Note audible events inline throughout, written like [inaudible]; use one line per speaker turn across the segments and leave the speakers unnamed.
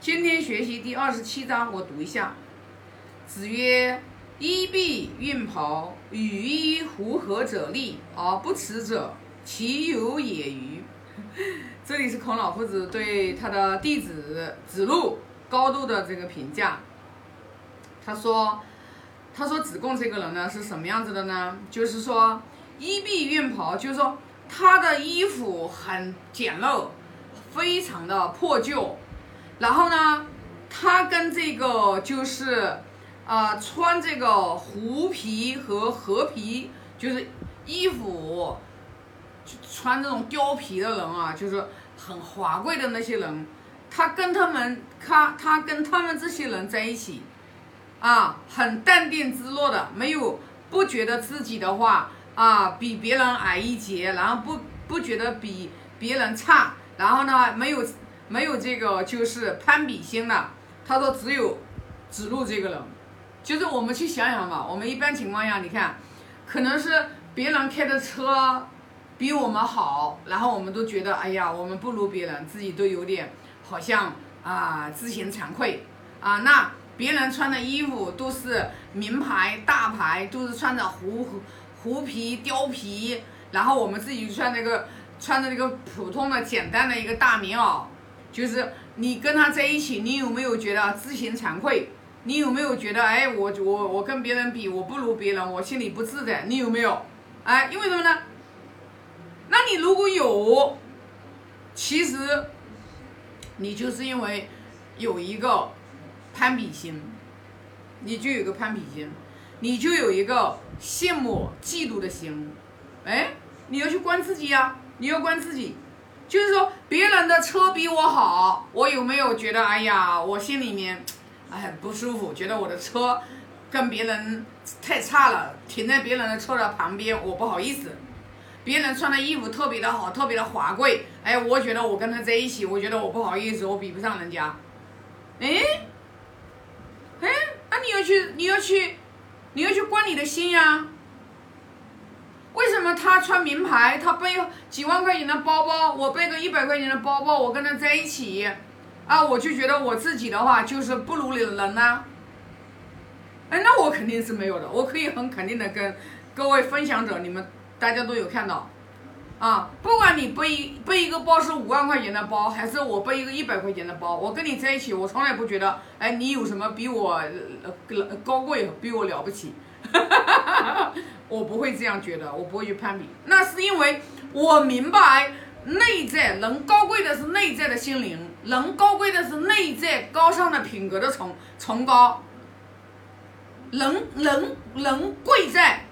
今天学习第二十七章，我读一下。子曰：“衣敝运袍，与衣狐貉者立，而不耻者，其有也与？” [laughs] 这里是孔老夫子对他的弟子子路高度的这个评价。他说：“他说子贡这个人呢是什么样子的呢？就是说衣敝运袍，就是说他的衣服很简陋，非常的破旧。”然后呢，他跟这个就是，呃，穿这个狐皮和褐皮，就是衣服，穿这种貂皮的人啊，就是很华贵的那些人，他跟他们，他他跟他们这些人在一起，啊，很淡定自若的，没有不觉得自己的话啊比别人矮一截，然后不不觉得比别人差，然后呢没有。没有这个就是攀比心的，他说只有子路这个人，就是我们去想想吧，我们一般情况下，你看，可能是别人开的车比我们好，然后我们都觉得，哎呀，我们不如别人，自己都有点好像啊自嫌惭愧啊。那别人穿的衣服都是名牌大牌，都是穿着狐狐皮貂皮，然后我们自己穿那个穿着那个普通的简单的一个大棉袄。就是你跟他在一起，你有没有觉得自行惭愧？你有没有觉得，哎，我我我跟别人比，我不如别人，我心里不自在？你有没有？哎，因为什么呢？那你如果有，其实你就是因为有一个攀比心，你就有个攀比心，你就有一个羡慕、嫉妒的心。哎，你要去关自己呀，你要关自己。就是说，别人的车比我好，我有没有觉得，哎呀，我心里面，哎，不舒服，觉得我的车跟别人 [laughs] 太差了，停在别人的车的旁边，我不好意思。别人穿的衣服特别的好，特别的华贵，哎，我觉得我跟他在一起，我觉得我不好意思，我比不上人家。哎，哎，那你要去，你要去，你要去关你的心呀。为什么他穿名牌，他背几万块钱的包包，我背个一百块钱的包包，我跟他在一起，啊，我就觉得我自己的话就是不如你的人呢？哎，那我肯定是没有的，我可以很肯定的跟各位分享者，你们大家都有看到，啊，不管你背背一个包是五万块钱的包，还是我背一个一百块钱的包，我跟你在一起，我从来不觉得，哎，你有什么比我高贵，比我了不起。[laughs] 我不会这样觉得，我不会去攀比。那是因为我明白，内在人高贵的是内在的心灵，人高贵的是内在高尚的品格的崇崇高。人人人贵在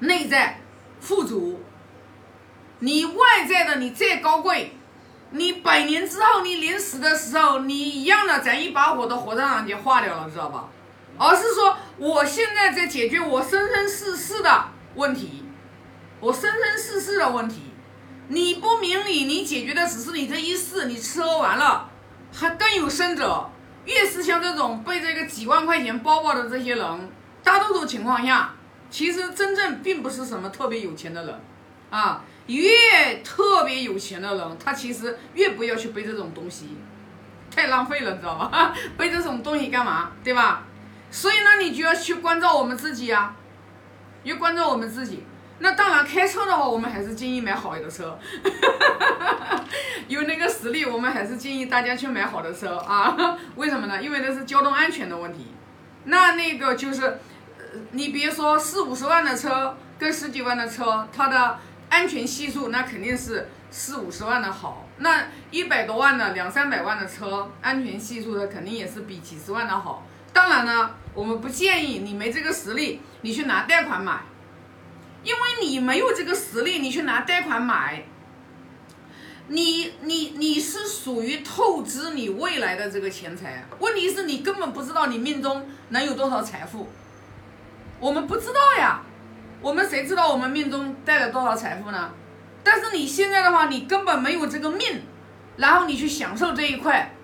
内在富足。你外在的你再高贵，你百年之后你临死的时候，你一样的咱一把火都活在上就化掉了，知道吧？而是说，我现在在解决我生生世世的问题，我生生世世的问题。你不明理，你解决的只是你这一世，你吃喝完了，还更有甚者，越是像这种背这个几万块钱包包的这些人，大多数情况下，其实真正并不是什么特别有钱的人，啊，越特别有钱的人，他其实越不要去背这种东西，太浪费了，知道吧？[laughs] 背这种东西干嘛？对吧？所以呢，你就要去关照我们自己呀，要关照我们自己。那当然，开车的话，我们还是建议买好一点的车。[laughs] 有那个实力，我们还是建议大家去买好的车啊。为什么呢？因为那是交通安全的问题。那那个就是，你别说四五十万的车跟十几万的车，它的安全系数那肯定是四五十万的好。那一百多万的、两三百万的车，安全系数的肯定也是比几十万的好。当然呢，我们不建议你没这个实力，你去拿贷款买，因为你没有这个实力，你去拿贷款买，你你你是属于透支你未来的这个钱财。问题是你根本不知道你命中能有多少财富，我们不知道呀，我们谁知道我们命中带了多少财富呢？但是你现在的话，你根本没有这个命，然后你去享受这一块。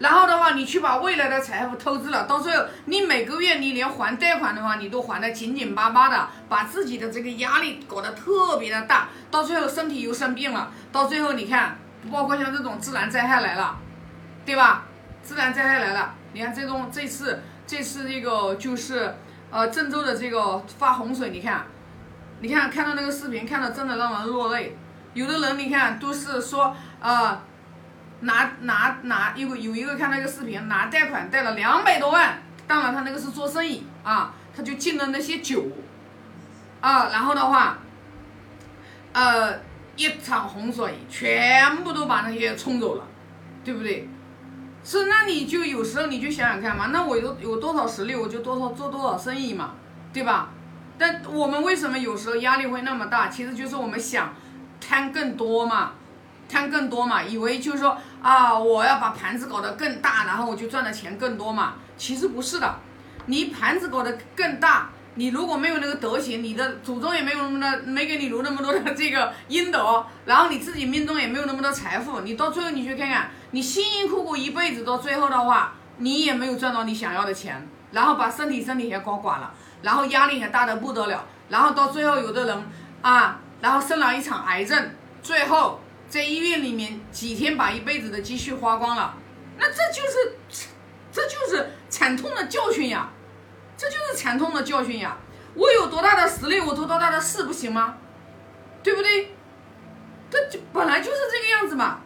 然后的话，你去把未来的财富透支了，到最后你每个月你连还贷款的话，你都还得紧紧巴巴的，把自己的这个压力搞得特别的大，到最后身体又生病了，到最后你看，包括像这种自然灾害来了，对吧？自然灾害来了，你看这种这次这次这个就是呃郑州的这个发洪水，你看，你看看到那个视频，看到真的让人落泪。有的人你看都是说啊，拿拿拿有个有一个看那个视频，拿贷款贷了两百多万，当然他那个是做生意啊，他就进了那些酒啊，然后的话，呃，一场洪水全部都把那些冲走了，对不对？是，那你就有时候你就想想看嘛，那我有有多少实力，我就多少做多少生意嘛，对吧？但我们为什么有时候压力会那么大？其实就是我们想贪更多嘛，贪更多嘛，以为就是说啊，我要把盘子搞得更大，然后我就赚的钱更多嘛。其实不是的，你盘子搞得更大。你如果没有那个德行，你的祖宗也没有那么多，没给你留那么多的这个阴德，然后你自己命中也没有那么多财富，你到最后你去看看，你辛辛苦苦一辈子到最后的话，你也没有赚到你想要的钱，然后把身体身体也搞垮了，然后压力也大的不得了，然后到最后有的人啊，然后生了一场癌症，最后在医院里面几天把一辈子的积蓄花光了，那这就是这就是惨痛的教训呀。这就是惨痛的教训呀！我有多大的实力，我做多大的事，不行吗？对不对？这就本来就是这个样子嘛。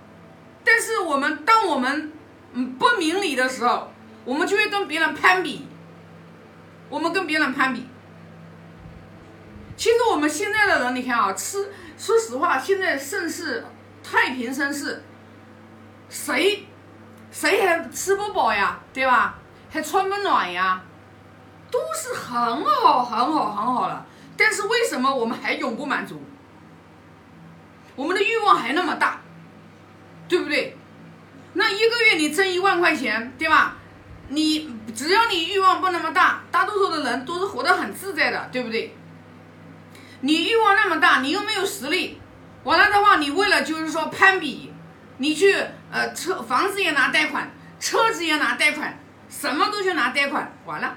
但是我们当我们嗯不明理的时候，我们就会跟别人攀比。我们跟别人攀比。其实我们现在的人，你看啊，吃，说实话，现在盛世太平盛世，谁谁还吃不饱呀？对吧？还穿不暖呀？都是很好、很好、很好了，但是为什么我们还永不满足？我们的欲望还那么大，对不对？那一个月你挣一万块钱，对吧？你只要你欲望不那么大，大多数的人都是活得很自在的，对不对？你欲望那么大，你又没有实力，完了的话，你为了就是说攀比，你去呃车房子也拿贷款，车子也拿贷款，什么都去拿贷款，完了。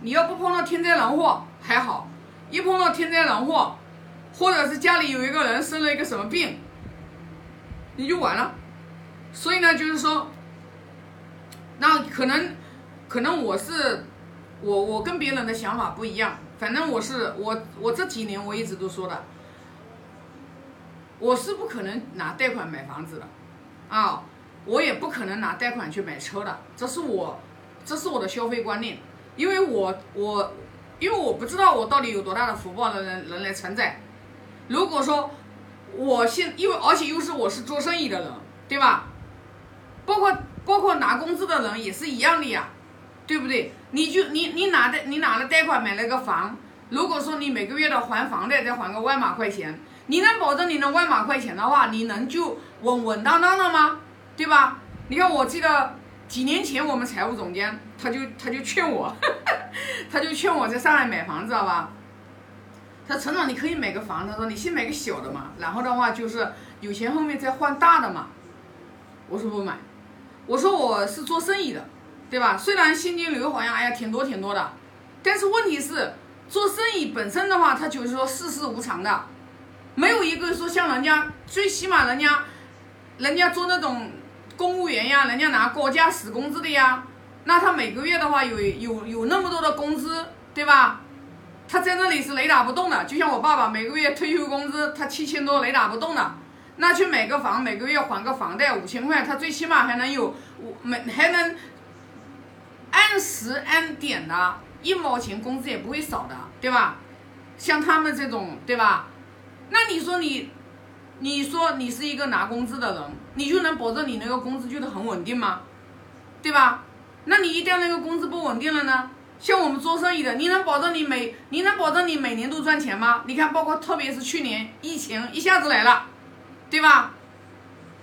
你要不碰到天灾人祸还好，一碰到天灾人祸，或者是家里有一个人生了一个什么病，你就完了。所以呢，就是说，那可能，可能我是，我我跟别人的想法不一样。反正我是我我这几年我一直都说的，我是不可能拿贷款买房子的，啊，我也不可能拿贷款去买车的。这是我，这是我的消费观念。因为我我，因为我不知道我到底有多大的福报的人人来承载。如果说我现因为而且又是我是做生意的人，对吧？包括包括拿工资的人也是一样的呀，对不对？你就你你拿的你拿了贷款买了个房，如果说你每个月的还房贷再还个万把块钱，你能保证你的万把块钱的话，你能就稳稳当当的吗？对吧？你看我记得。几年前，我们财务总监他就他就劝我，[laughs] 他就劝我在上海买房，知道吧？他说：“陈总，你可以买个房。”他说：“你先买个小的嘛，然后的话就是有钱后面再换大的嘛。”我说不买，我说我是做生意的，对吧？虽然现金流好像哎呀挺多挺多的，但是问题是做生意本身的话，它就是说世事无常的，没有一个说像人家，最起码人家，人家做那种。公务员呀，人家拿高价死工资的呀，那他每个月的话有有有那么多的工资，对吧？他在那里是雷打不动的，就像我爸爸每个月退休工资他七千多雷打不动的，那去买个房，每个月还个房贷五千块，他最起码还能有五每还能按时按点的，一毛钱工资也不会少的，对吧？像他们这种，对吧？那你说你？你说你是一个拿工资的人，你就能保证你那个工资就是很稳定吗？对吧？那你一旦那个工资不稳定了呢？像我们做生意的，你能保证你每你能保证你每年都赚钱吗？你看，包括特别是去年疫情一下子来了，对吧？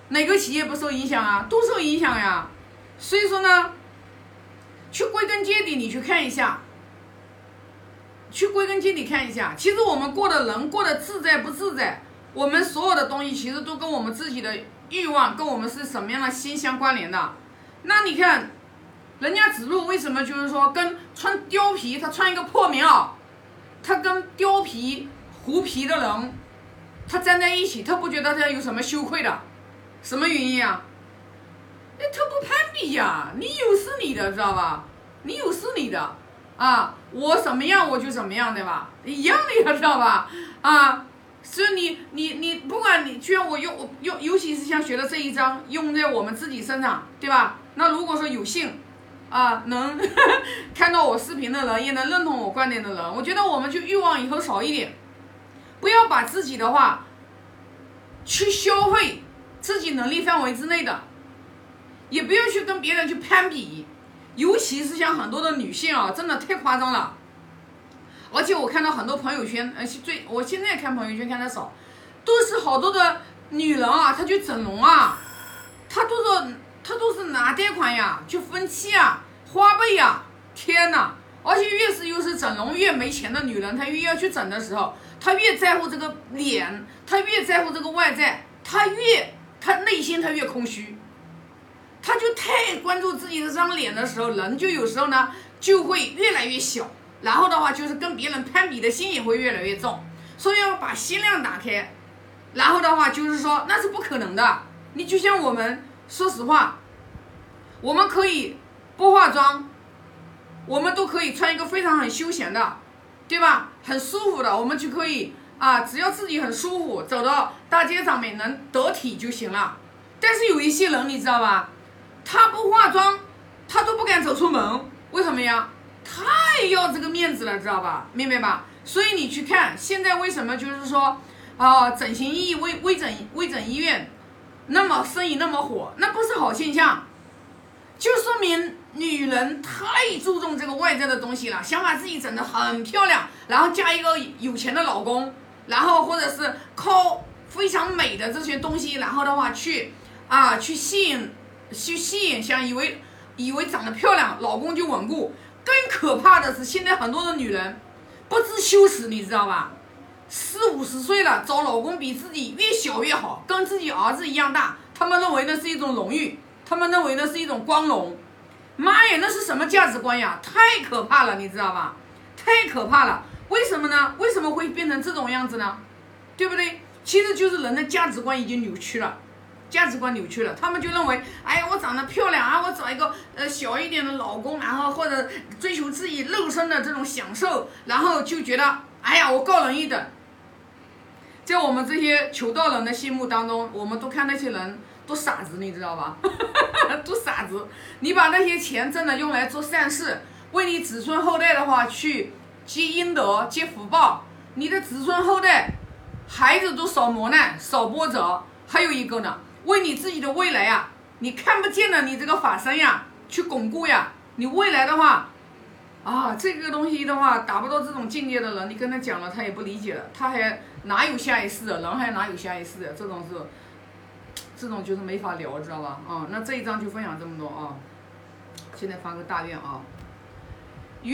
哪个企业不受影响啊？都受影响呀。所以说呢，去归根结底，你去看一下，去归根结底看一下，其实我们过的人过得自在不自在？我们所有的东西其实都跟我们自己的欲望，跟我们是什么样的心相关联的。那你看，人家子路为什么就是说跟穿貂皮，他穿一个破棉袄，他跟貂皮、狐皮的人，他站在一起，他不觉得他有什么羞愧的？什么原因啊？那他不攀比呀，你有是你的，知道吧？你有是你的，啊，我什么样我就怎么样，对吧？一样的呀，知道吧？啊，所以你你你，不管你，居然我用用，尤其是像学的这一章，用在我们自己身上，对吧？那如果说有幸，啊，能 [laughs] 看到我视频的人，也能认同我观点的人，我觉得我们就欲望以后少一点，不要把自己的话去消费自己能力范围之内的，也不要去跟别人去攀比，尤其是像很多的女性啊，真的太夸张了。而且我看到很多朋友圈，呃，最我现在看朋友圈看的少，都是好多的女人啊，她去整容啊，她都是她都是拿贷款呀，去分期啊，花呗呀，天哪！而且越是又是整容越没钱的女人，她越要去整的时候，她越在乎这个脸，她越在乎这个外在，她越她内心她越空虚，他就太关注自己这张脸的时候，人就有时候呢就会越来越小。然后的话，就是跟别人攀比的心也会越来越重，所以要把心量打开。然后的话，就是说那是不可能的。你就像我们，说实话，我们可以不化妆，我们都可以穿一个非常很休闲的，对吧？很舒服的，我们就可以啊，只要自己很舒服，走到大街上面能得体就行了。但是有一些人，你知道吧？他不化妆，他都不敢走出门，为什么呀？太要这个面子了，知道吧？明白吧？所以你去看现在为什么就是说，啊，整形医微微整微整医院那么生意那么火，那不是好现象，就说明女人太注重这个外在的东西了，想把自己整得很漂亮，然后嫁一个有钱的老公，然后或者是靠非常美的这些东西，然后的话去啊去吸引去吸引，想以为以为长得漂亮，老公就稳固。更可怕的是，现在很多的女人不知羞耻，你知道吧？四五十岁了，找老公比自己越小越好，跟自己儿子一样大，他们认为那是一种荣誉，他们认为那是一种光荣。妈呀，那是什么价值观呀？太可怕了，你知道吧？太可怕了！为什么呢？为什么会变成这种样子呢？对不对？其实就是人的价值观已经扭曲了。价值观扭曲了，他们就认为，哎，我长得漂亮啊，我找一个呃小一点的老公，然后或者追求自己肉身的这种享受，然后就觉得，哎呀，我高人一等。在我们这些求道人的心目当中，我们都看那些人都傻子，你知道吧？[laughs] 都傻子。你把那些钱真的用来做善事，为你子孙后代的话去积阴德、积福报，你的子孙后代孩子都少磨难、少波折。还有一个呢。为你自己的未来呀，你看不见的你这个法身呀，去巩固呀。你未来的话，啊，这个东西的话，达不到这种境界的人，你跟他讲了，他也不理解了。他还哪有下一世啊？人还哪有下一世啊？这种是，这种就是没法聊，知道吧？啊，那这一章就分享这么多啊。现在发个大愿啊。